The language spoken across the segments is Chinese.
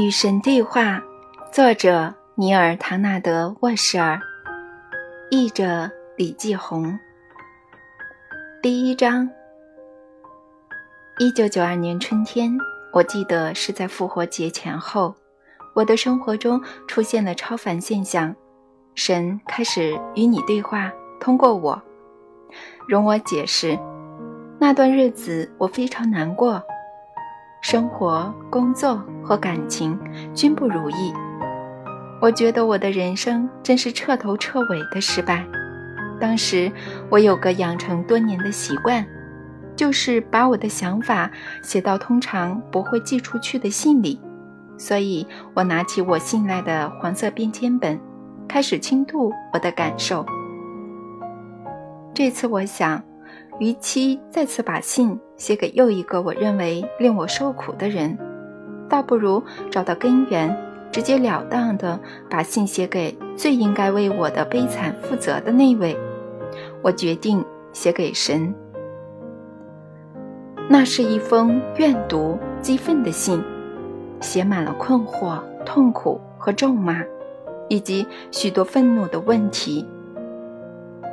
与神对话，作者尼尔·唐纳德·沃什尔，译者李继红。第一章。一九九二年春天，我记得是在复活节前后，我的生活中出现了超凡现象，神开始与你对话，通过我。容我解释，那段日子我非常难过。生活、工作和感情均不如意，我觉得我的人生真是彻头彻尾的失败。当时我有个养成多年的习惯，就是把我的想法写到通常不会寄出去的信里，所以我拿起我信赖的黄色便签本，开始倾吐我的感受。这次我想。与其再次把信写给又一个我认为令我受苦的人，倒不如找到根源，直截了当地把信写给最应该为我的悲惨负责的那位。我决定写给神。那是一封怨毒、激愤的信，写满了困惑、痛苦和咒骂，以及许多愤怒的问题。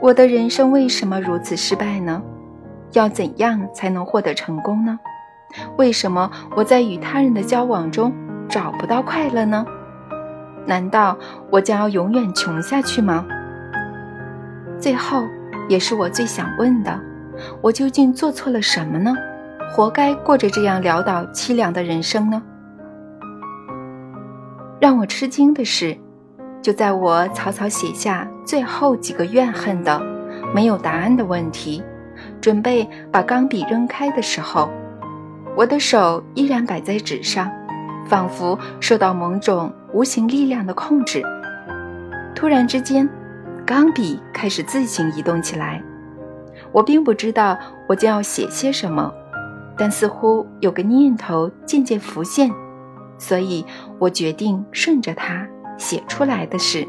我的人生为什么如此失败呢？要怎样才能获得成功呢？为什么我在与他人的交往中找不到快乐呢？难道我将要永远穷下去吗？最后，也是我最想问的：我究竟做错了什么呢？活该过着这样潦倒凄凉的人生呢？让我吃惊的是，就在我草草写下最后几个怨恨的、没有答案的问题。准备把钢笔扔开的时候，我的手依然摆在纸上，仿佛受到某种无形力量的控制。突然之间，钢笔开始自行移动起来。我并不知道我将要写些什么，但似乎有个念头渐渐浮现，所以我决定顺着它写出来的是。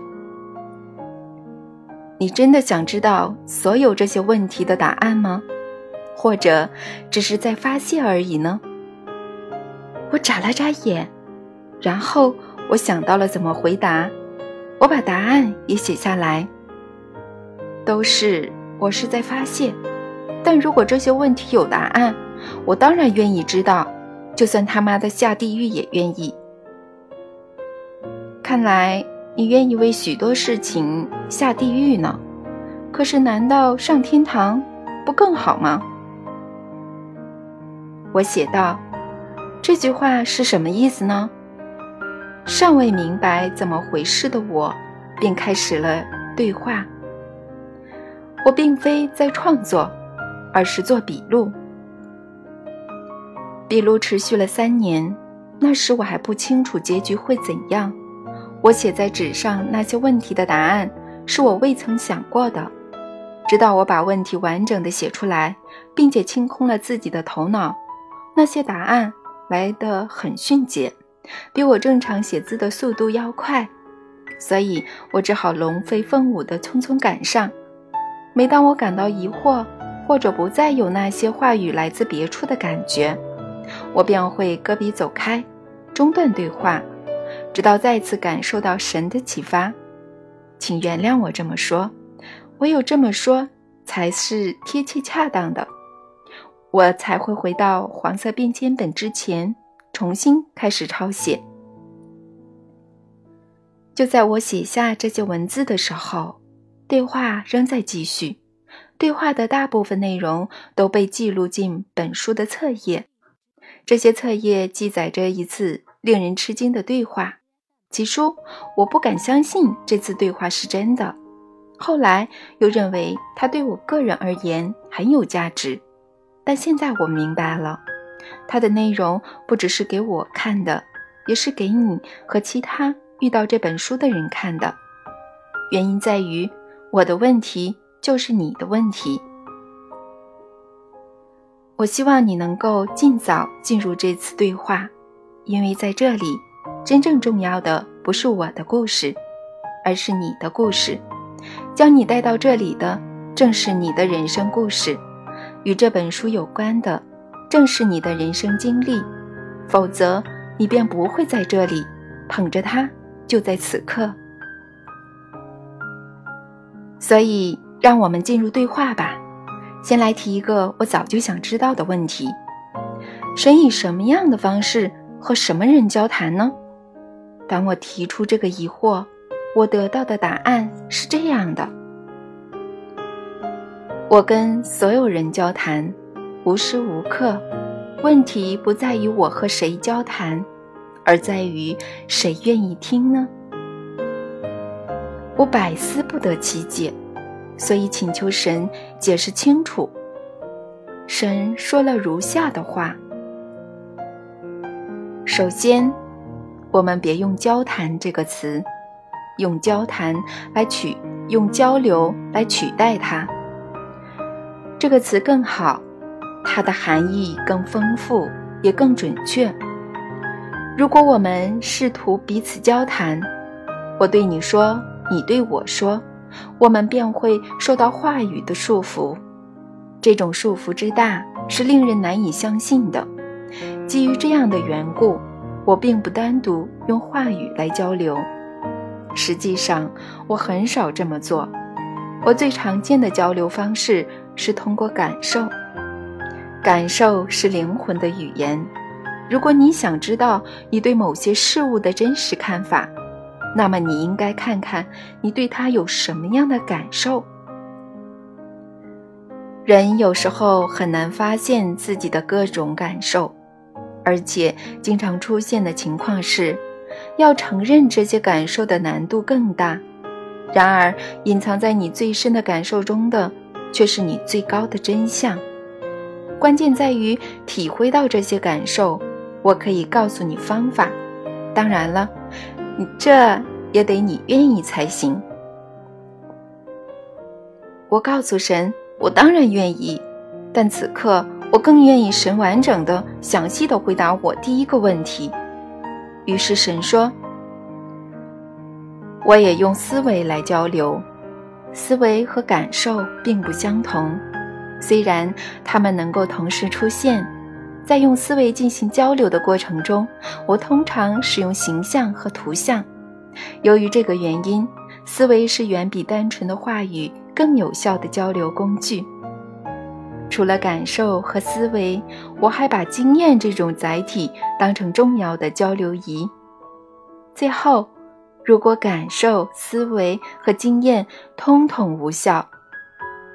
你真的想知道所有这些问题的答案吗？或者只是在发泄而已呢？我眨了眨眼，然后我想到了怎么回答。我把答案也写下来。都是我是在发泄，但如果这些问题有答案，我当然愿意知道，就算他妈的下地狱也愿意。看来。你愿意为许多事情下地狱呢？可是，难道上天堂不更好吗？我写道：“这句话是什么意思呢？”尚未明白怎么回事的我，便开始了对话。我并非在创作，而是做笔录。笔录持续了三年，那时我还不清楚结局会怎样。我写在纸上那些问题的答案，是我未曾想过的。直到我把问题完整的写出来，并且清空了自己的头脑，那些答案来得很迅捷，比我正常写字的速度要快，所以我只好龙飞凤舞的匆匆赶上。每当我感到疑惑，或者不再有那些话语来自别处的感觉，我便会搁笔走开，中断对话。直到再次感受到神的启发，请原谅我这么说，唯有这么说才是贴切恰当的，我才会回到黄色便签本之前，重新开始抄写。就在我写下这些文字的时候，对话仍在继续，对话的大部分内容都被记录进本书的册页，这些册页记载着一次令人吃惊的对话。起初，我不敢相信这次对话是真的，后来又认为它对我个人而言很有价值。但现在我明白了，它的内容不只是给我看的，也是给你和其他遇到这本书的人看的。原因在于，我的问题就是你的问题。我希望你能够尽早进入这次对话，因为在这里。真正重要的不是我的故事，而是你的故事。将你带到这里的，正是你的人生故事。与这本书有关的，正是你的人生经历。否则，你便不会在这里捧着它，就在此刻。所以，让我们进入对话吧。先来提一个我早就想知道的问题：神以什么样的方式和什么人交谈呢？当我提出这个疑惑，我得到的答案是这样的：我跟所有人交谈，无时无刻。问题不在于我和谁交谈，而在于谁愿意听呢？我百思不得其解，所以请求神解释清楚。神说了如下的话：首先，我们别用“交谈”这个词，用“交谈”来取用“交流”来取代它。这个词更好。它的含义更丰富，也更准确。如果我们试图彼此交谈，我对你说，你对我说，我们便会受到话语的束缚。这种束缚之大，是令人难以相信的。基于这样的缘故，我并不单独用话语来交流。实际上，我很少这么做。我最常见的交流方式是通过感受。感受是灵魂的语言。如果你想知道你对某些事物的真实看法，那么你应该看看你对它有什么样的感受。人有时候很难发现自己的各种感受，而且经常出现的情况是，要承认这些感受的难度更大。然而，隐藏在你最深的感受中的，却是你最高的真相。关键在于体会到这些感受。我可以告诉你方法，当然了，这也得你愿意才行。我告诉神，我当然愿意，但此刻我更愿意神完整的、详细的回答我第一个问题。于是神说：“我也用思维来交流，思维和感受并不相同。”虽然它们能够同时出现，在用思维进行交流的过程中，我通常使用形象和图像。由于这个原因，思维是远比单纯的话语更有效的交流工具。除了感受和思维，我还把经验这种载体当成重要的交流仪。最后，如果感受、思维和经验通通无效，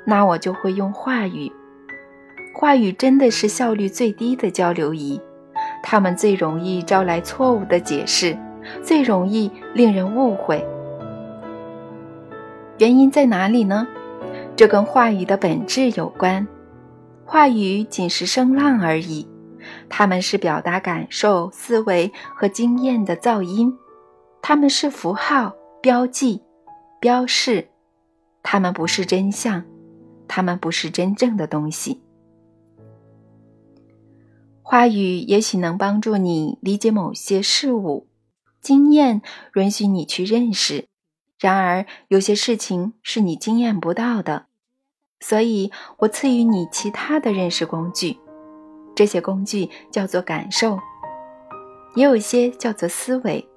那我就会用话语。话语真的是效率最低的交流仪，它们最容易招来错误的解释，最容易令人误会。原因在哪里呢？这跟话语的本质有关。话语仅是声浪而已，它们是表达感受、思维和经验的噪音，它们是符号、标记、标示，它们不是真相。它们不是真正的东西。话语也许能帮助你理解某些事物，经验允许你去认识。然而，有些事情是你经验不到的，所以我赐予你其他的认识工具。这些工具叫做感受，也有些叫做思维。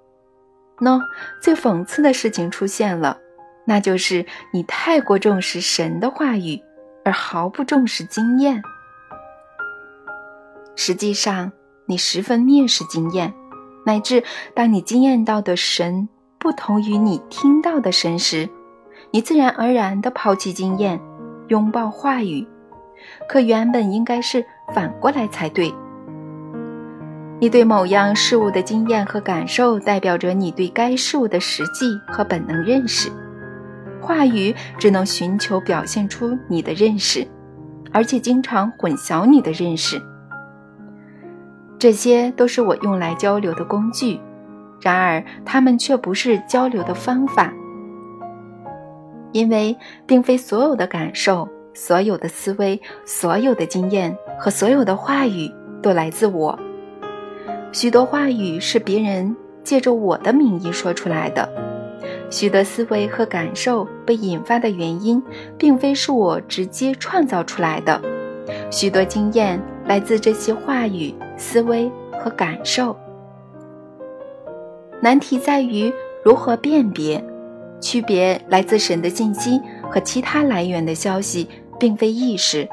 喏，最讽刺的事情出现了。那就是你太过重视神的话语，而毫不重视经验。实际上，你十分蔑视经验，乃至当你经验到的神不同于你听到的神时，你自然而然地抛弃经验，拥抱话语。可原本应该是反过来才对。你对某样事物的经验和感受，代表着你对该事物的实际和本能认识。话语只能寻求表现出你的认识，而且经常混淆你的认识。这些都是我用来交流的工具，然而它们却不是交流的方法，因为并非所有的感受、所有的思维、所有的经验和所有的话语都来自我。许多话语是别人借着我的名义说出来的。许多思维和感受被引发的原因，并非是我直接创造出来的。许多经验来自这些话语、思维和感受。难题在于如何辨别、区别来自神的信息和其他来源的消息，并非易事。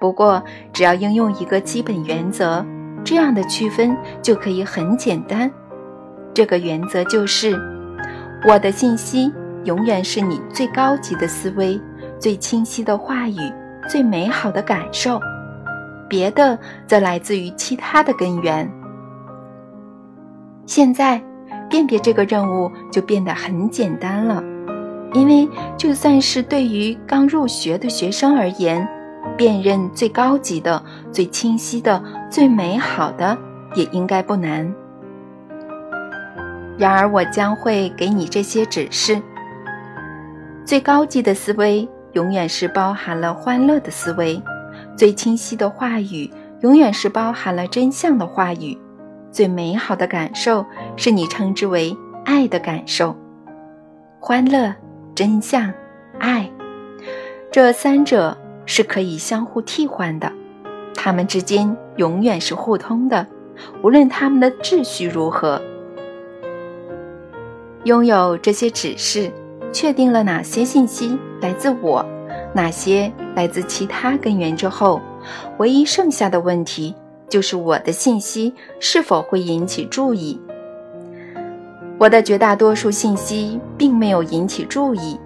不过，只要应用一个基本原则，这样的区分就可以很简单。这个原则就是：我的信息永远是你最高级的思维、最清晰的话语、最美好的感受，别的则来自于其他的根源。现在，辨别这个任务就变得很简单了，因为就算是对于刚入学的学生而言，辨认最高级的、最清晰的、最美好的，也应该不难。然而，我将会给你这些指示：最高级的思维永远是包含了欢乐的思维；最清晰的话语永远是包含了真相的话语。最美好的感受是你称之为爱的感受，欢乐、真相、爱，这三者是可以相互替换的，它们之间永远是互通的，无论它们的秩序如何。拥有这些指示，确定了哪些信息来自我，哪些来自其他根源之后，唯一剩下的问题。就是我的信息是否会引起注意？我的绝大多数信息并没有引起注意，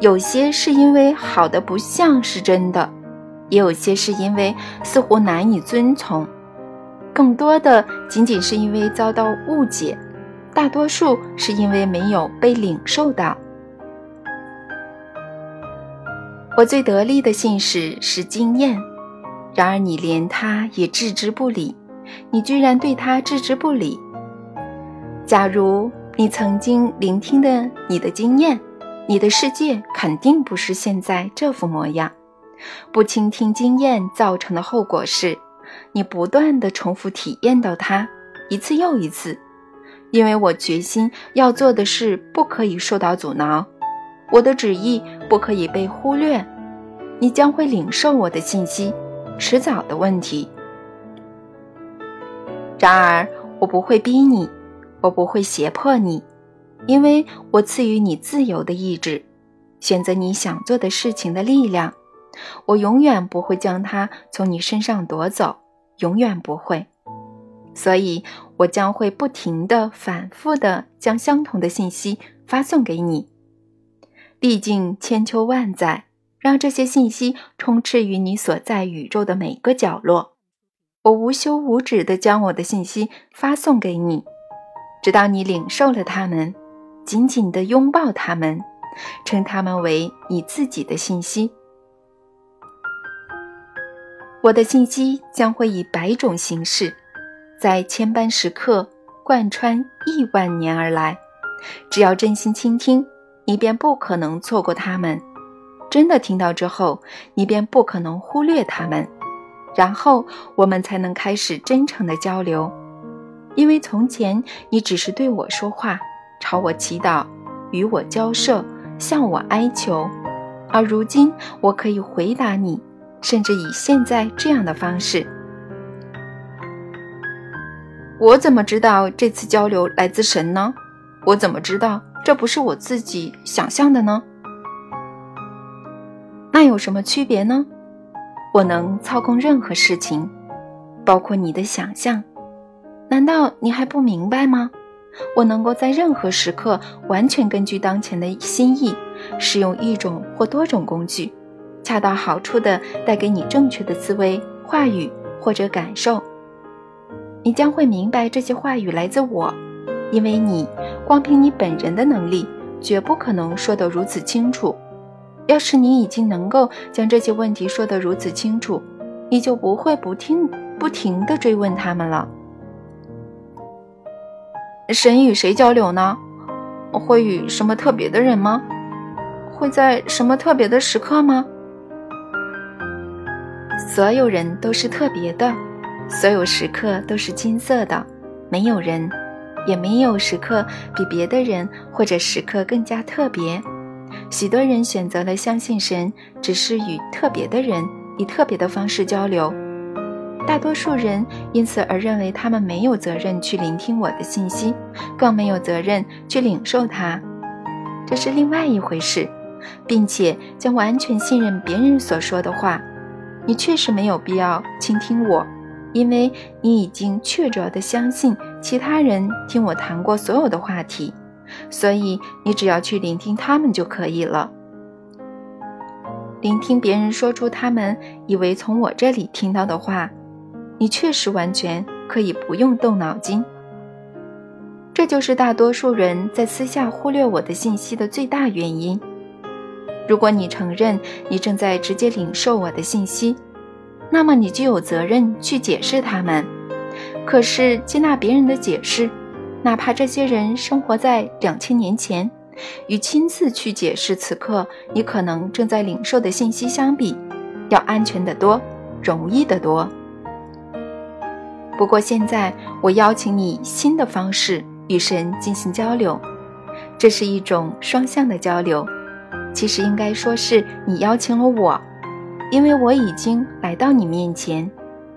有些是因为好的不像是真的，也有些是因为似乎难以遵从，更多的仅仅是因为遭到误解，大多数是因为没有被领受到。我最得力的信使是经验。然而你连他也置之不理，你居然对他置之不理。假如你曾经聆听的你的经验，你的世界肯定不是现在这副模样。不倾听经验造成的后果是，你不断的重复体验到它一次又一次。因为我决心要做的事不可以受到阻挠，我的旨意不可以被忽略，你将会领受我的信息。迟早的问题。然而，我不会逼你，我不会胁迫你，因为我赐予你自由的意志，选择你想做的事情的力量。我永远不会将它从你身上夺走，永远不会。所以，我将会不停的、反复的将相同的信息发送给你，历经千秋万载。让这些信息充斥于你所在宇宙的每个角落。我无休无止地将我的信息发送给你，直到你领受了它们，紧紧地拥抱它们，称它们为你自己的信息。我的信息将会以百种形式，在千般时刻贯穿亿万年而来。只要真心倾听，你便不可能错过它们。真的听到之后，你便不可能忽略他们，然后我们才能开始真诚的交流。因为从前你只是对我说话，朝我祈祷，与我交涉，向我哀求，而如今我可以回答你，甚至以现在这样的方式。我怎么知道这次交流来自神呢？我怎么知道这不是我自己想象的呢？那有什么区别呢？我能操控任何事情，包括你的想象。难道你还不明白吗？我能够在任何时刻完全根据当前的心意，使用一种或多种工具，恰到好处地带给你正确的思维、话语或者感受。你将会明白这些话语来自我，因为你光凭你本人的能力，绝不可能说得如此清楚。要是你已经能够将这些问题说得如此清楚，你就不会不听不停地追问他们了。神与谁交流呢？会与什么特别的人吗？会在什么特别的时刻吗？所有人都是特别的，所有时刻都是金色的，没有人，也没有时刻比别的人或者时刻更加特别。许多人选择了相信神，只是与特别的人以特别的方式交流，大多数人因此而认为他们没有责任去聆听我的信息，更没有责任去领受它，这是另外一回事，并且将完全信任别人所说的话。你确实没有必要倾听我，因为你已经确凿地相信其他人听我谈过所有的话题，所以你只要去聆听他们就可以了。聆听别人说出他们以为从我这里听到的话，你确实完全可以不用动脑筋。这就是大多数人在私下忽略我的信息的最大原因。如果你承认你正在直接领受我的信息，那么你就有责任去解释他们。可是接纳别人的解释，哪怕这些人生活在两千年前，与亲自去解释此刻你可能正在领受的信息相比，要安全得多，容易得多。不过现在我邀请你新的方式与神进行交流，这是一种双向的交流。其实应该说是你邀请了我，因为我已经来到你面前，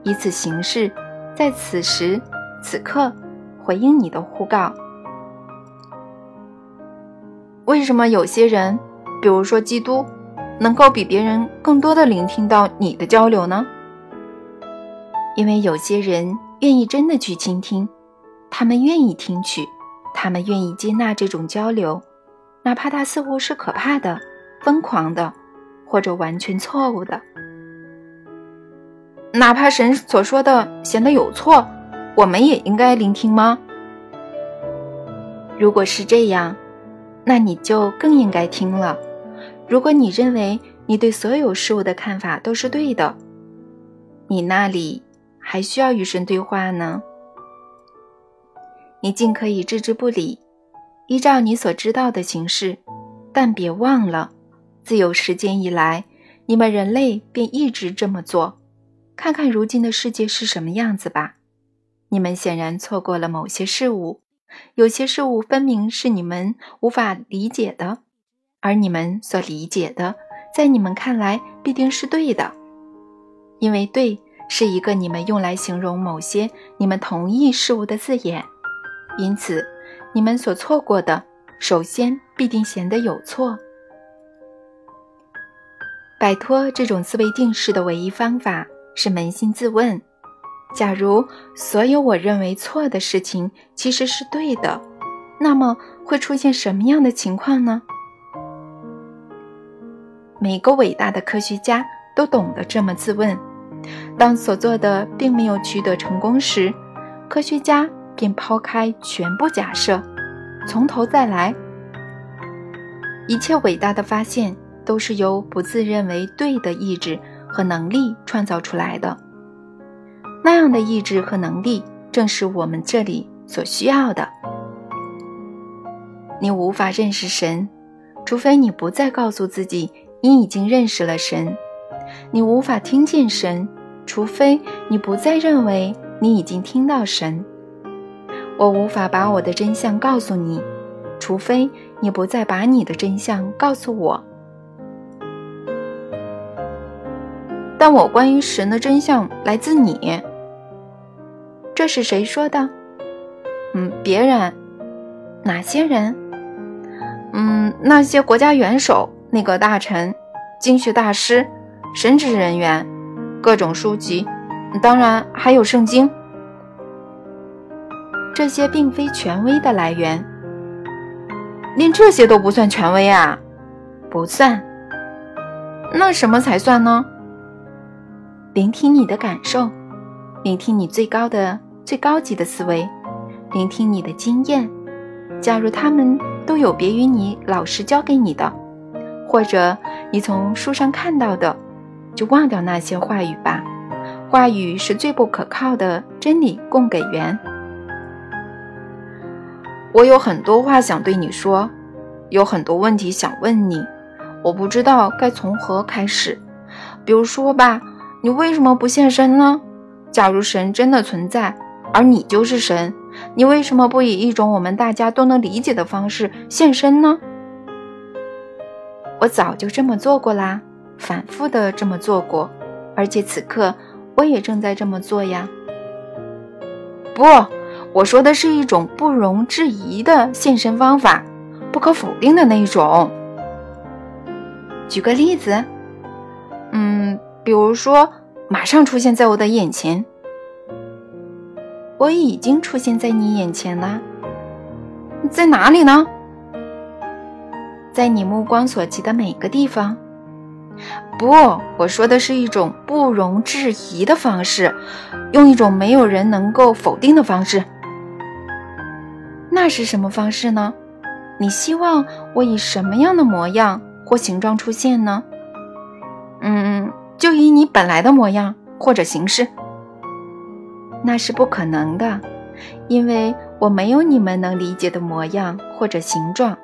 以此形式，在此时此刻回应你的呼告。为什么有些人，比如说基督，能够比别人更多的聆听到你的交流呢？因为有些人愿意真的去倾听，他们愿意听取，他们愿意接纳这种交流。哪怕它似乎是可怕的、疯狂的，或者完全错误的，哪怕神所说的显得有错，我们也应该聆听吗？如果是这样，那你就更应该听了。如果你认为你对所有事物的看法都是对的，你那里还需要与神对话呢？你尽可以置之不理。依照你所知道的形式，但别忘了，自有时间以来，你们人类便一直这么做。看看如今的世界是什么样子吧。你们显然错过了某些事物，有些事物分明是你们无法理解的，而你们所理解的，在你们看来必定是对的，因为“对”是一个你们用来形容某些你们同意事物的字眼，因此。你们所错过的，首先必定显得有错。摆脱这种思维定式的唯一方法是扪心自问：假如所有我认为错的事情其实是对的，那么会出现什么样的情况呢？每个伟大的科学家都懂得这么自问。当所做的并没有取得成功时，科学家。便抛开全部假设，从头再来。一切伟大的发现都是由不自认为对的意志和能力创造出来的。那样的意志和能力正是我们这里所需要的。你无法认识神，除非你不再告诉自己你已经认识了神；你无法听见神，除非你不再认为你已经听到神。我无法把我的真相告诉你，除非你不再把你的真相告诉我。但我关于神的真相来自你。这是谁说的？嗯，别人。哪些人？嗯，那些国家元首、内阁大臣、经学大师、神职人员、各种书籍，当然还有圣经。这些并非权威的来源，连这些都不算权威啊，不算。那什么才算呢？聆听你的感受，聆听你最高的、最高级的思维，聆听你的经验。假如他们都有别于你老师教给你的，或者你从书上看到的，就忘掉那些话语吧。话语是最不可靠的真理供给源。我有很多话想对你说，有很多问题想问你，我不知道该从何开始。比如说吧，你为什么不现身呢？假如神真的存在，而你就是神，你为什么不以一种我们大家都能理解的方式现身呢？我早就这么做过啦，反复的这么做过，而且此刻我也正在这么做呀。不，我说的是一种不容置疑的现身方法，不可否定的那一种。举个例子，嗯，比如说，马上出现在我的眼前。我已经出现在你眼前了，在哪里呢？在你目光所及的每个地方。不，我说的是一种不容置疑的方式，用一种没有人能够否定的方式。那是什么方式呢？你希望我以什么样的模样或形状出现呢？嗯，就以你本来的模样或者形式。那是不可能的，因为我没有你们能理解的模样或者形状。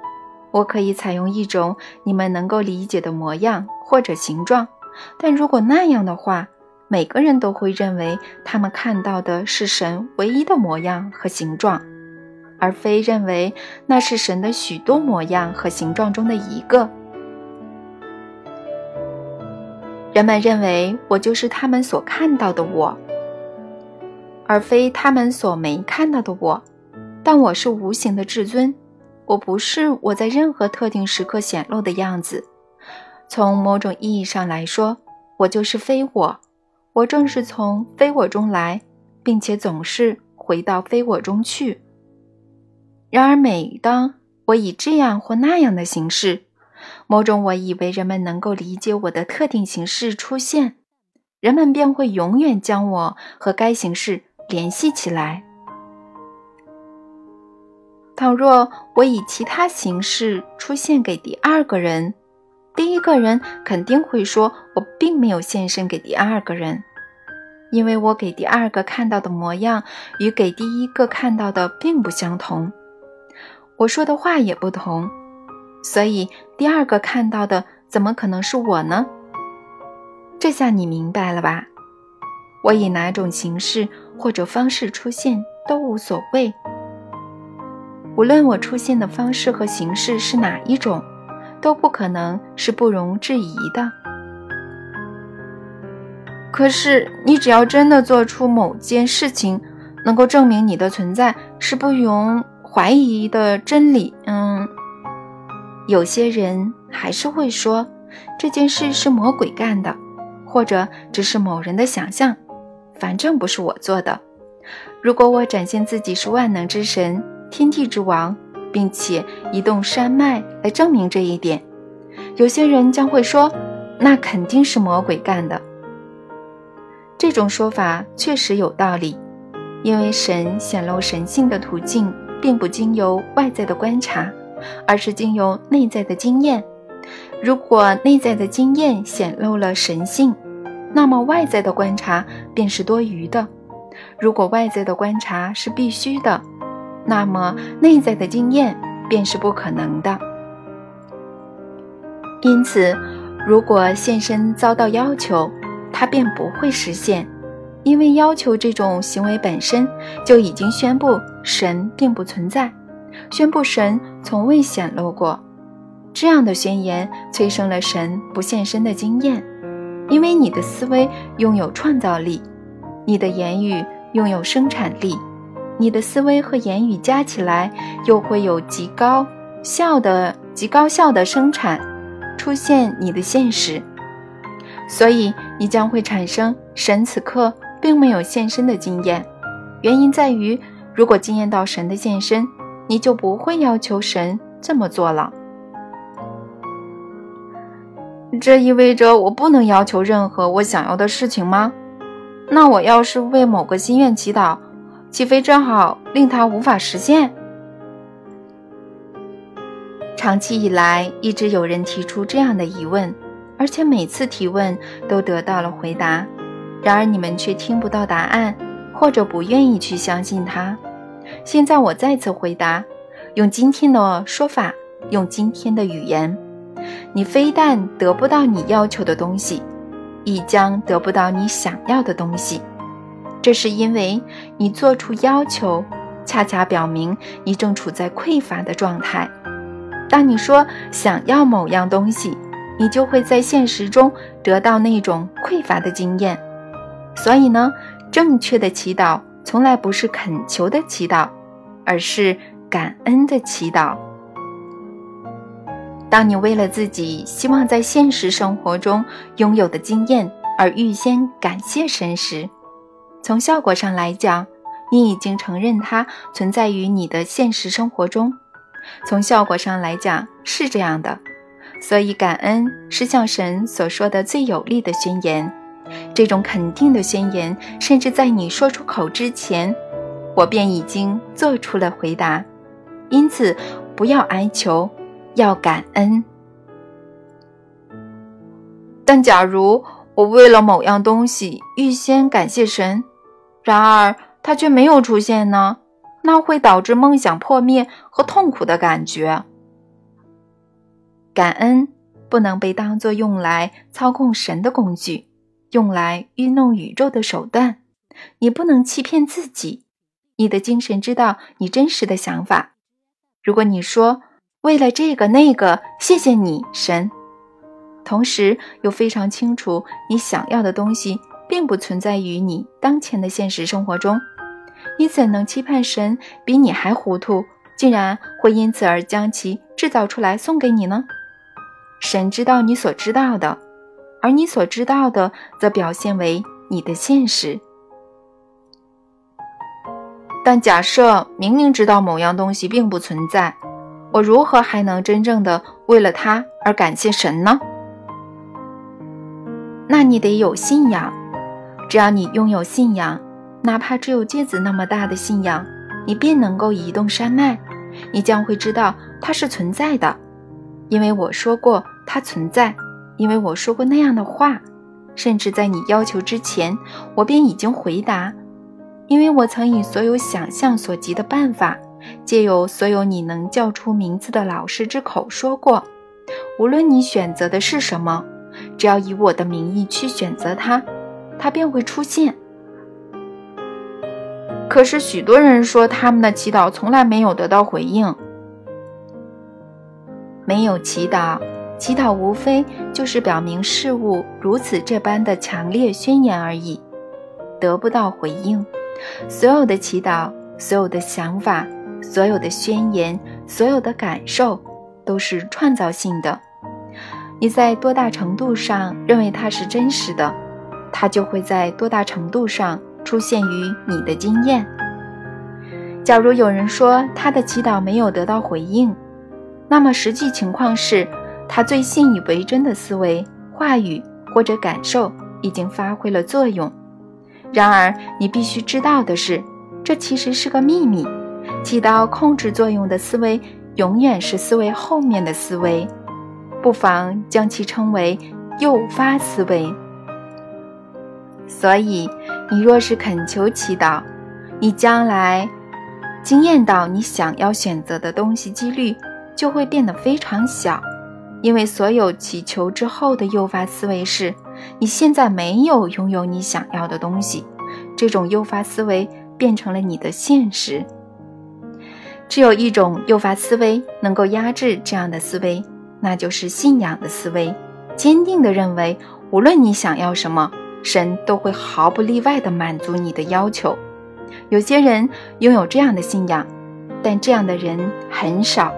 我可以采用一种你们能够理解的模样或者形状，但如果那样的话，每个人都会认为他们看到的是神唯一的模样和形状，而非认为那是神的许多模样和形状中的一个。人们认为我就是他们所看到的我。而非他们所没看到的我，但我是无形的至尊，我不是我在任何特定时刻显露的样子。从某种意义上来说，我就是非我，我正是从非我中来，并且总是回到非我中去。然而，每当我以这样或那样的形式，某种我以为人们能够理解我的特定形式出现，人们便会永远将我和该形式。联系起来。倘若我以其他形式出现给第二个人，第一个人肯定会说我并没有现身给第二个人，因为我给第二个看到的模样与给第一个看到的并不相同，我说的话也不同，所以第二个看到的怎么可能是我呢？这下你明白了吧？我以哪种形式？或者方式出现都无所谓，无论我出现的方式和形式是哪一种，都不可能是不容置疑的。可是，你只要真的做出某件事情，能够证明你的存在是不容怀疑的真理，嗯，有些人还是会说这件事是魔鬼干的，或者只是某人的想象。反正不是我做的。如果我展现自己是万能之神、天地之王，并且移动山脉来证明这一点，有些人将会说，那肯定是魔鬼干的。这种说法确实有道理，因为神显露神性的途径并不经由外在的观察，而是经由内在的经验。如果内在的经验显露了神性，那么外在的观察便是多余的。如果外在的观察是必须的，那么内在的经验便是不可能的。因此，如果现身遭到要求，它便不会实现，因为要求这种行为本身就已经宣布神并不存在，宣布神从未显露过。这样的宣言催生了神不现身的经验。因为你的思维拥有创造力，你的言语拥有生产力，你的思维和言语加起来又会有极高效的、极高效的生产出现你的现实，所以你将会产生神此刻并没有现身的经验。原因在于，如果经验到神的现身，你就不会要求神这么做了。这意味着我不能要求任何我想要的事情吗？那我要是为某个心愿祈祷，岂非正好令它无法实现？长期以来，一直有人提出这样的疑问，而且每次提问都得到了回答。然而你们却听不到答案，或者不愿意去相信它。现在我再次回答，用今天的说法，用今天的语言。你非但得不到你要求的东西，亦将得不到你想要的东西。这是因为你做出要求，恰恰表明你正处在匮乏的状态。当你说想要某样东西，你就会在现实中得到那种匮乏的经验。所以呢，正确的祈祷从来不是恳求的祈祷，而是感恩的祈祷。当你为了自己希望在现实生活中拥有的经验而预先感谢神时，从效果上来讲，你已经承认它存在于你的现实生活中。从效果上来讲是这样的，所以感恩是向神所说的最有力的宣言。这种肯定的宣言，甚至在你说出口之前，我便已经做出了回答。因此，不要哀求。要感恩，但假如我为了某样东西预先感谢神，然而它却没有出现呢？那会导致梦想破灭和痛苦的感觉。感恩不能被当作用来操控神的工具，用来愚弄宇宙的手段。你不能欺骗自己，你的精神知道你真实的想法。如果你说，为了这个那个，谢谢你，神。同时又非常清楚，你想要的东西并不存在于你当前的现实生活中。你怎能期盼神比你还糊涂，竟然会因此而将其制造出来送给你呢？神知道你所知道的，而你所知道的则表现为你的现实。但假设明明知道某样东西并不存在。我如何还能真正的为了它而感谢神呢？那你得有信仰。只要你拥有信仰，哪怕只有芥子那么大的信仰，你便能够移动山脉。你将会知道它是存在的，因为我说过它存在，因为我说过那样的话，甚至在你要求之前，我便已经回答，因为我曾以所有想象所及的办法。借由所有你能叫出名字的老师之口说过，无论你选择的是什么，只要以我的名义去选择它，它便会出现。可是许多人说他们的祈祷从来没有得到回应。没有祈祷，祈祷无非就是表明事物如此这般的强烈宣言而已，得不到回应。所有的祈祷，所有的想法。所有的宣言，所有的感受，都是创造性的。你在多大程度上认为它是真实的，它就会在多大程度上出现于你的经验。假如有人说他的祈祷没有得到回应，那么实际情况是他最信以为真的思维、话语或者感受已经发挥了作用。然而，你必须知道的是，这其实是个秘密。起到控制作用的思维，永远是思维后面的思维，不妨将其称为诱发思维。所以，你若是恳求祈祷，你将来经验到你想要选择的东西几率就会变得非常小，因为所有祈求之后的诱发思维是：你现在没有拥有你想要的东西，这种诱发思维变成了你的现实。只有一种诱发思维能够压制这样的思维，那就是信仰的思维。坚定地认为，无论你想要什么，神都会毫不例外地满足你的要求。有些人拥有这样的信仰，但这样的人很少。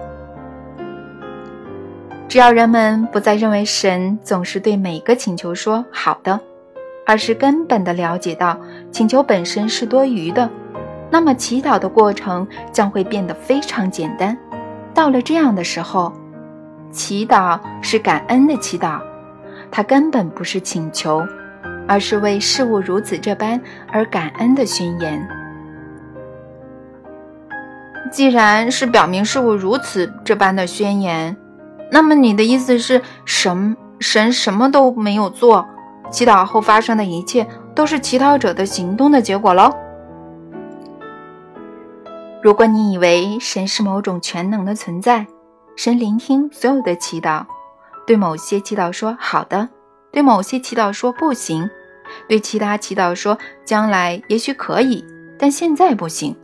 只要人们不再认为神总是对每个请求说“好的”，而是根本的了解到请求本身是多余的。那么祈祷的过程将会变得非常简单。到了这样的时候，祈祷是感恩的祈祷，它根本不是请求，而是为事物如此这般而感恩的宣言。既然是表明事物如此这般的宣言，那么你的意思是神神什么都没有做，祈祷后发生的一切都是祈祷者的行动的结果喽？如果你以为神是某种全能的存在，神聆听所有的祈祷，对某些祈祷说好的，对某些祈祷说不行，对其他祈祷说将来也许可以，但现在不行，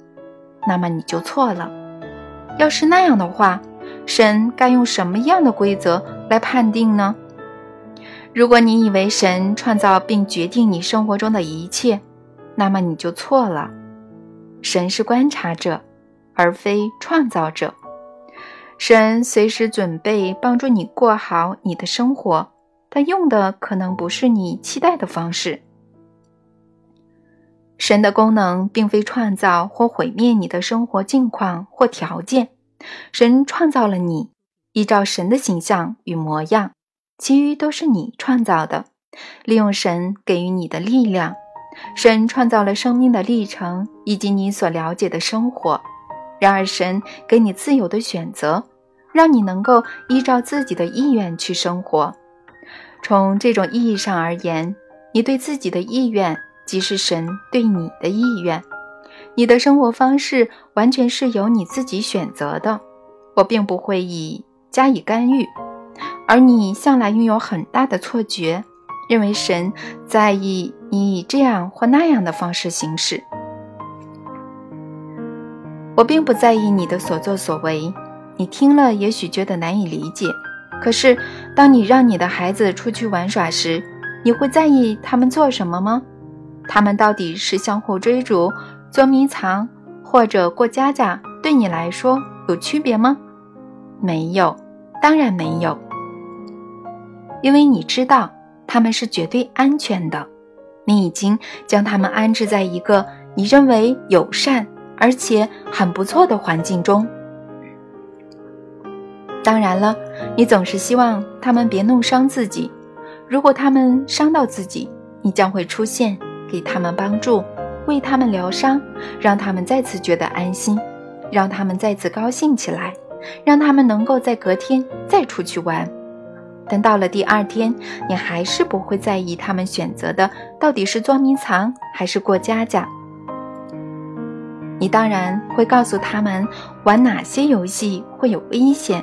那么你就错了。要是那样的话，神该用什么样的规则来判定呢？如果你以为神创造并决定你生活中的一切，那么你就错了。神是观察者，而非创造者。神随时准备帮助你过好你的生活，但用的可能不是你期待的方式。神的功能并非创造或毁灭你的生活境况或条件。神创造了你，依照神的形象与模样，其余都是你创造的。利用神给予你的力量，神创造了生命的历程以及你所了解的生活。然而，神给你自由的选择，让你能够依照自己的意愿去生活。从这种意义上而言，你对自己的意愿即是神对你的意愿。你的生活方式完全是由你自己选择的，我并不会以加以干预。而你向来拥有很大的错觉，认为神在意你以这样或那样的方式行事。我并不在意你的所作所为，你听了也许觉得难以理解。可是，当你让你的孩子出去玩耍时，你会在意他们做什么吗？他们到底是相互追逐？捉迷藏或者过家家，对你来说有区别吗？没有，当然没有，因为你知道他们是绝对安全的。你已经将他们安置在一个你认为友善而且很不错的环境中。当然了，你总是希望他们别弄伤自己。如果他们伤到自己，你将会出现，给他们帮助。为他们疗伤，让他们再次觉得安心，让他们再次高兴起来，让他们能够在隔天再出去玩。但到了第二天，你还是不会在意他们选择的到底是捉迷藏还是过家家。你当然会告诉他们玩哪些游戏会有危险，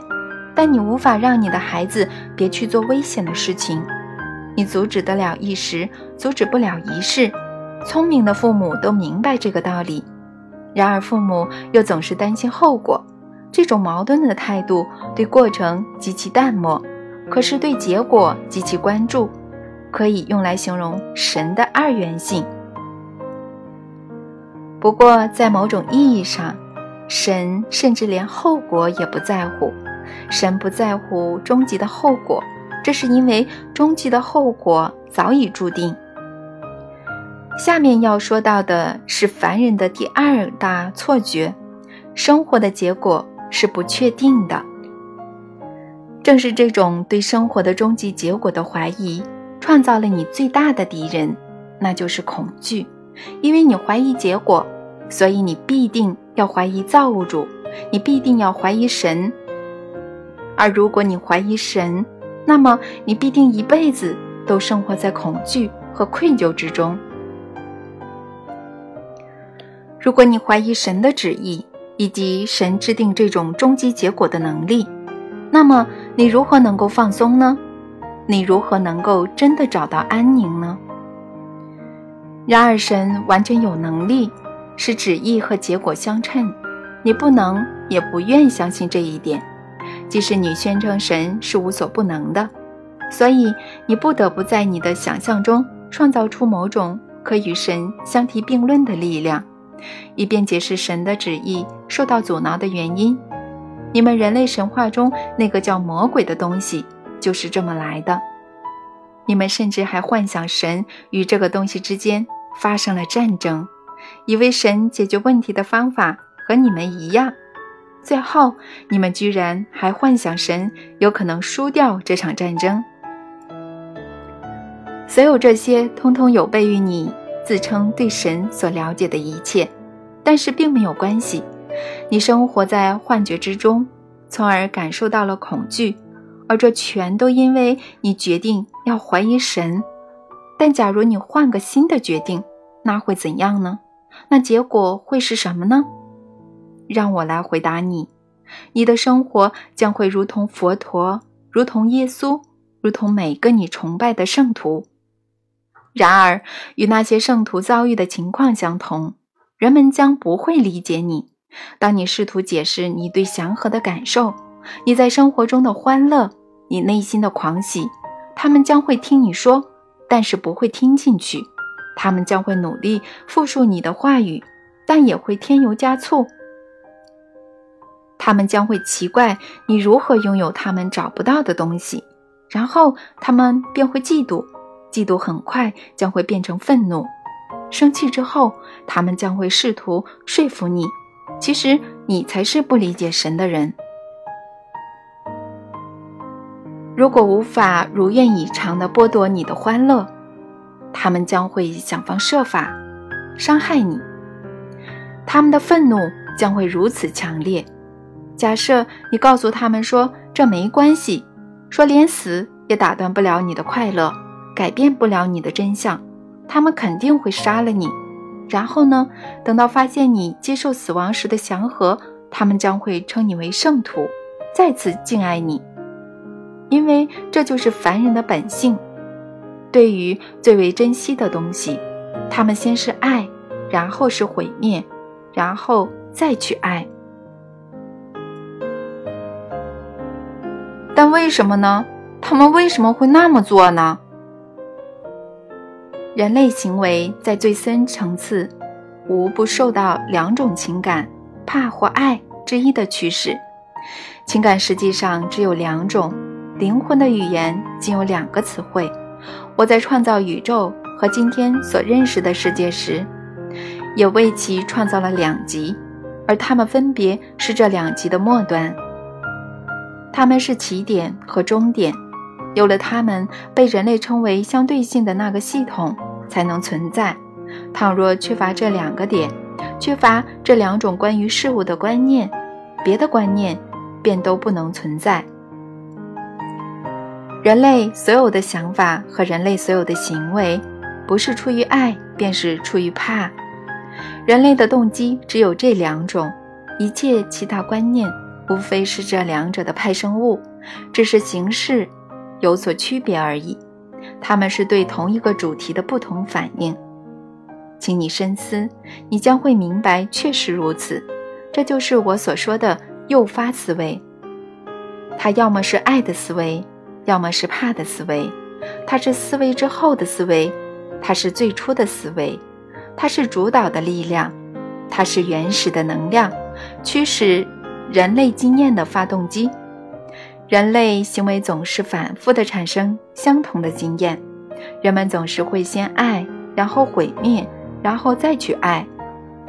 但你无法让你的孩子别去做危险的事情。你阻止得了一时，阻止不了一世。聪明的父母都明白这个道理，然而父母又总是担心后果。这种矛盾的态度对过程极其淡漠，可是对结果极其关注，可以用来形容神的二元性。不过，在某种意义上，神甚至连后果也不在乎。神不在乎终极的后果，这是因为终极的后果早已注定。下面要说到的是凡人的第二大错觉：生活的结果是不确定的。正是这种对生活的终极结果的怀疑，创造了你最大的敌人，那就是恐惧。因为你怀疑结果，所以你必定要怀疑造物主，你必定要怀疑神。而如果你怀疑神，那么你必定一辈子都生活在恐惧和愧疚之中。如果你怀疑神的旨意以及神制定这种终极结果的能力，那么你如何能够放松呢？你如何能够真的找到安宁呢？然而，神完全有能力使旨意和结果相称，你不能也不愿相信这一点，即使你宣称神是无所不能的。所以，你不得不在你的想象中创造出某种可与神相提并论的力量。以便解释神的旨意受到阻挠的原因。你们人类神话中那个叫魔鬼的东西就是这么来的。你们甚至还幻想神与这个东西之间发生了战争，以为神解决问题的方法和你们一样。最后，你们居然还幻想神有可能输掉这场战争。所有这些，通通有悖于你。自称对神所了解的一切，但是并没有关系。你生活在幻觉之中，从而感受到了恐惧，而这全都因为你决定要怀疑神。但假如你换个新的决定，那会怎样呢？那结果会是什么呢？让我来回答你：你的生活将会如同佛陀，如同耶稣，如同每个你崇拜的圣徒。然而，与那些圣徒遭遇的情况相同，人们将不会理解你。当你试图解释你对祥和的感受，你在生活中的欢乐，你内心的狂喜，他们将会听你说，但是不会听进去；他们将会努力复述你的话语，但也会添油加醋。他们将会奇怪你如何拥有他们找不到的东西，然后他们便会嫉妒，嫉妒很快将会变成愤怒，生气之后，他们将会试图说服你，其实你才是不理解神的人。如果无法如愿以偿地剥夺你的欢乐，他们将会想方设法伤害你。他们的愤怒将会如此强烈。假设你告诉他们说这没关系，说连死也打断不了你的快乐，改变不了你的真相，他们肯定会杀了你。然后呢？等到发现你接受死亡时的祥和，他们将会称你为圣徒，再次敬爱你。因为这就是凡人的本性，对于最为珍惜的东西，他们先是爱，然后是毁灭，然后再去爱。但为什么呢？他们为什么会那么做呢？人类行为在最深层次，无不受到两种情感——怕或爱之一的驱使。情感实际上只有两种。灵魂的语言仅有两个词汇。我在创造宇宙和今天所认识的世界时，也为其创造了两极，而它们分别是这两极的末端。它们是起点和终点。有了它们，被人类称为相对性的那个系统才能存在。倘若缺乏这两个点，缺乏这两种关于事物的观念，别的观念便都不能存在。人类所有的想法和人类所有的行为，不是出于爱，便是出于怕。人类的动机只有这两种，一切其他观念无非是这两者的派生物，只是形式有所区别而已。它们是对同一个主题的不同反应。请你深思，你将会明白，确实如此。这就是我所说的诱发思维。它要么是爱的思维。要么是怕的思维，它是思维之后的思维，它是最初的思维，它是主导的力量，它是原始的能量，驱使人类经验的发动机。人类行为总是反复的产生相同的经验，人们总是会先爱，然后毁灭，然后再去爱。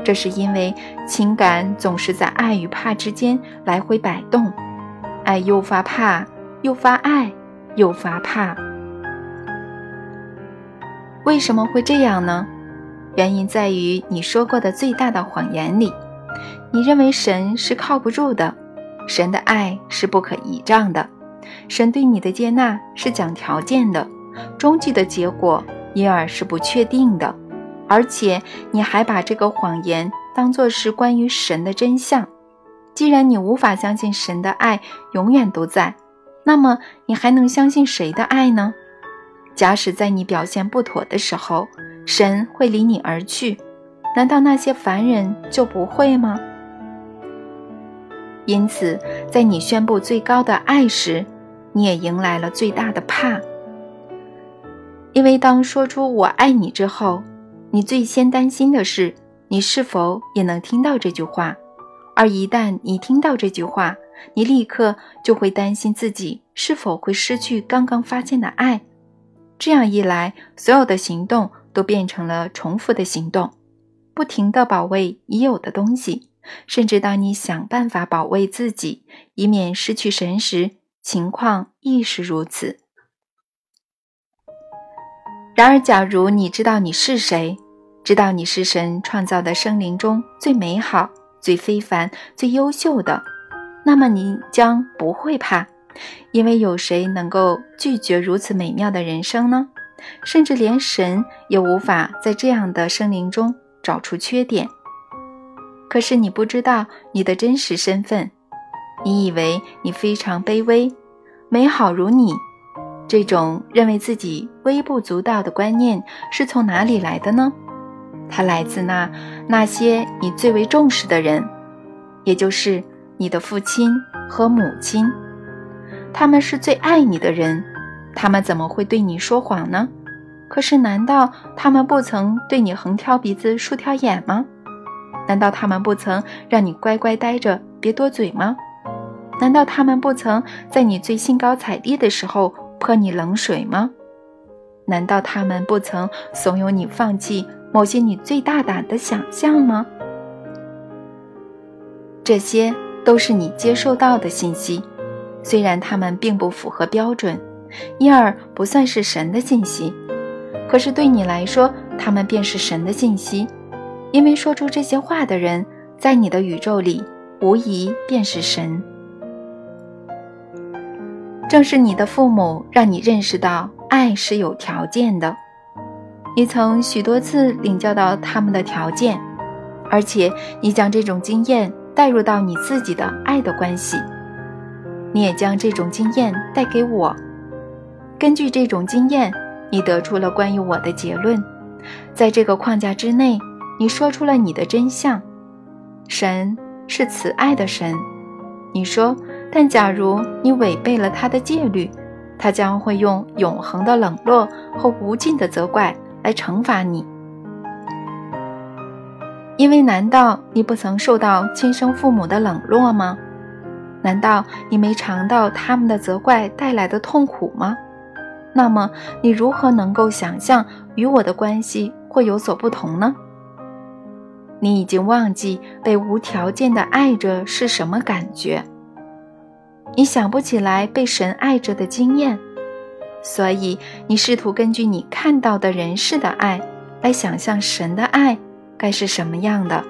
这是因为情感总是在爱与怕之间来回摆动，爱诱发怕，诱发爱。又发怕，为什么会这样呢？原因在于你说过的最大的谎言里，你认为神是靠不住的，神的爱是不可倚仗的，神对你的接纳是讲条件的，终极的结果因而是不确定的，而且你还把这个谎言当作是关于神的真相。既然你无法相信神的爱永远都在。那么你还能相信谁的爱呢？假使在你表现不妥的时候，神会离你而去，难道那些凡人就不会吗？因此，在你宣布最高的爱时，你也迎来了最大的怕。因为当说出“我爱你”之后，你最先担心的是你是否也能听到这句话，而一旦你听到这句话，你立刻就会担心自己是否会失去刚刚发现的爱，这样一来，所有的行动都变成了重复的行动，不停地保卫已有的东西，甚至当你想办法保卫自己，以免失去神时，情况亦是如此。然而，假如你知道你是谁，知道你是神创造的生灵中最美好、最非凡、最优秀的。那么你将不会怕，因为有谁能够拒绝如此美妙的人生呢？甚至连神也无法在这样的生灵中找出缺点。可是你不知道你的真实身份，你以为你非常卑微，美好如你。这种认为自己微不足道的观念是从哪里来的呢？它来自那那些你最为重视的人，也就是。你的父亲和母亲，他们是最爱你的人，他们怎么会对你说谎呢？可是，难道他们不曾对你横挑鼻子竖挑眼吗？难道他们不曾让你乖乖待着，别多嘴吗？难道他们不曾在你最兴高采烈的时候泼你冷水吗？难道他们不曾怂恿你放弃某些你最大胆的想象吗？这些都是你接收到的信息，虽然他们并不符合标准，因而不算是神的信息，可是对你来说，他们便是神的信息。因为说出这些话的人，在你的宇宙里，无疑便是神。正是你的父母让你认识到爱是有条件的，你曾许多次领教到他们的条件，而且你将这种经验带入到你自己的爱的关系，你也将这种经验带给我。根据这种经验，你得出了关于我的结论，在这个框架之内。你说出了你的真相，神是慈爱的神。你说，但假如你违背了他的戒律，他将会用永恒的冷落和无尽的责怪来惩罚你。因为难道你不曾受到亲生父母的冷落吗？难道你没尝到他们的责怪带来的痛苦吗？那么你如何能够想象与我的关系会有所不同呢？你已经忘记被无条件的爱着是什么感觉，你想不起来被神爱着的经验，所以你试图根据你看到的人世的爱来想象神的爱该是什么样的。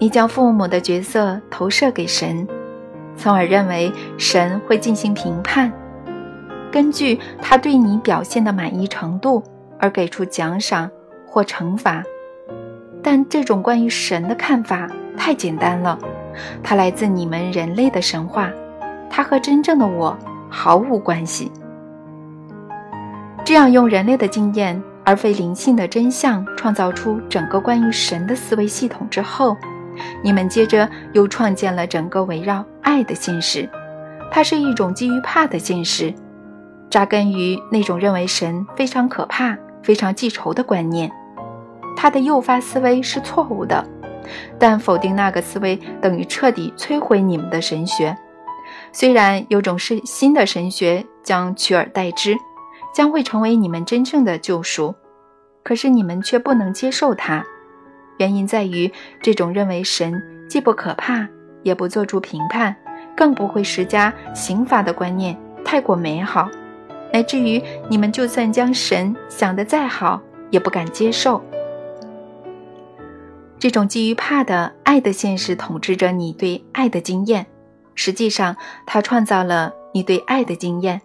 你将父母的角色投射给神，从而认为神会进行评判，根据他对你表现的满意程度而给出奖赏。或惩罚，但这种关于神的看法太简单了，它来自你们人类的神话，它和真正的我毫无关系。这样用人类的经验而非灵性的真相创造出整个关于神的思维系统之后，你们接着又创建了整个围绕爱的现实，它是一种基于怕的现实，扎根于那种认为神非常可怕、非常记仇的观念。他的诱发思维是错误的，但否定那个思维等于彻底摧毁你们的神学。虽然有种是新的神学将取而代之，将会成为你们真正的救赎，可是你们却不能接受它。原因在于这种认为神既不可怕，也不做出评判，更不会施加刑罚的观念太过美好，乃至于你们就算将神想得再好，也不敢接受。这种基于怕的爱的现实统治着你对爱的经验，实际上，它创造了你对爱的经验，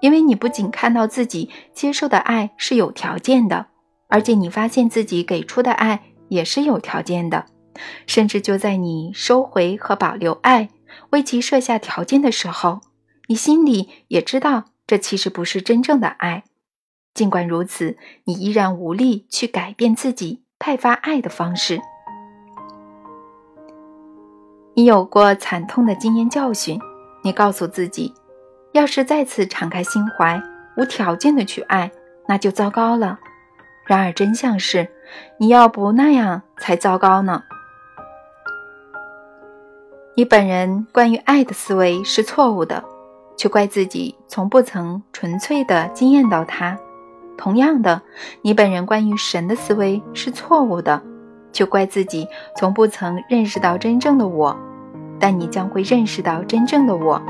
因为你不仅看到自己接受的爱是有条件的，而且你发现自己给出的爱也是有条件的，甚至就在你收回和保留爱，为其设下条件的时候，你心里也知道这其实不是真正的爱。尽管如此，你依然无力去改变自己派发爱的方式。你有过惨痛的经验教训，你告诉自己，要是再次敞开心怀，无条件的去爱，那就糟糕了。然而真相是，你要不那样才糟糕呢。你本人关于爱的思维是错误的，却怪自己从不曾纯粹的经验到它。同样的，你本人关于神的思维是错误的。就怪自己从不曾认识到真正的我，但你将会认识到真正的我，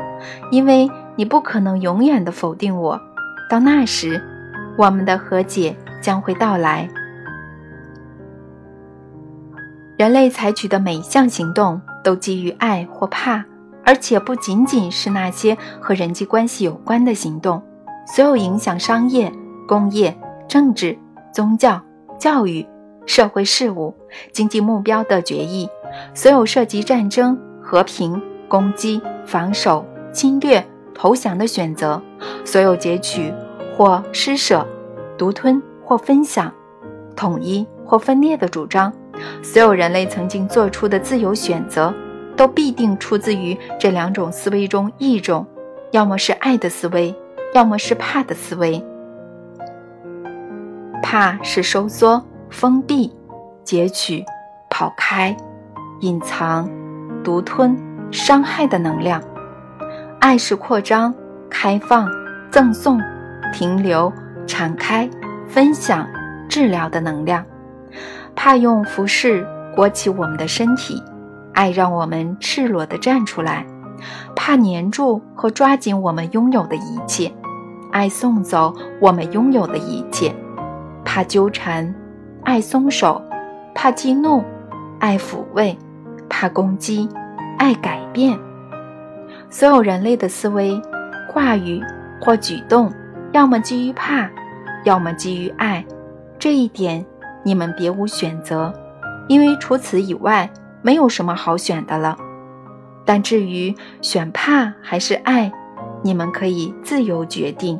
因为你不可能永远的否定我。到那时，我们的和解将会到来。人类采取的每一项行动都基于爱或怕，而且不仅仅是那些和人际关系有关的行动，所有影响商业、工业、政治、宗教、教育。社会事务、经济目标的决议，所有涉及战争、和平、攻击、防守、侵略、投降的选择，所有截取或施舍、独吞或分享、统一或分裂的主张，所有人类曾经做出的自由选择，都必定出自于这两种思维中一种，要么是爱的思维，要么是怕的思维。怕是收缩、封闭、截取、跑开、隐藏、独吞、伤害的能量；爱是扩张、开放、赠送、停留、敞开、分享、治疗的能量。怕用服饰裹起我们的身体，爱让我们赤裸地站出来；怕黏住和抓紧我们拥有的一切，爱送走我们拥有的一切。怕纠缠，爱松手；怕激怒，爱抚慰；怕攻击，爱改变。所有人类的思维、话语或举动，要么基于怕，要么基于爱。这一点你们别无选择，因为除此以外没有什么好选的了。但至于选怕还是爱，你们可以自由决定。